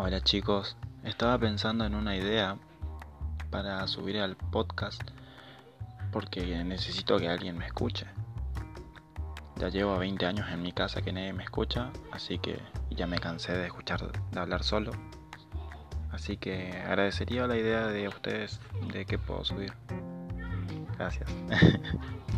Hola chicos, estaba pensando en una idea para subir al podcast porque necesito que alguien me escuche. Ya llevo 20 años en mi casa que nadie me escucha, así que ya me cansé de escuchar, de hablar solo. Así que agradecería la idea de ustedes de que puedo subir. Gracias.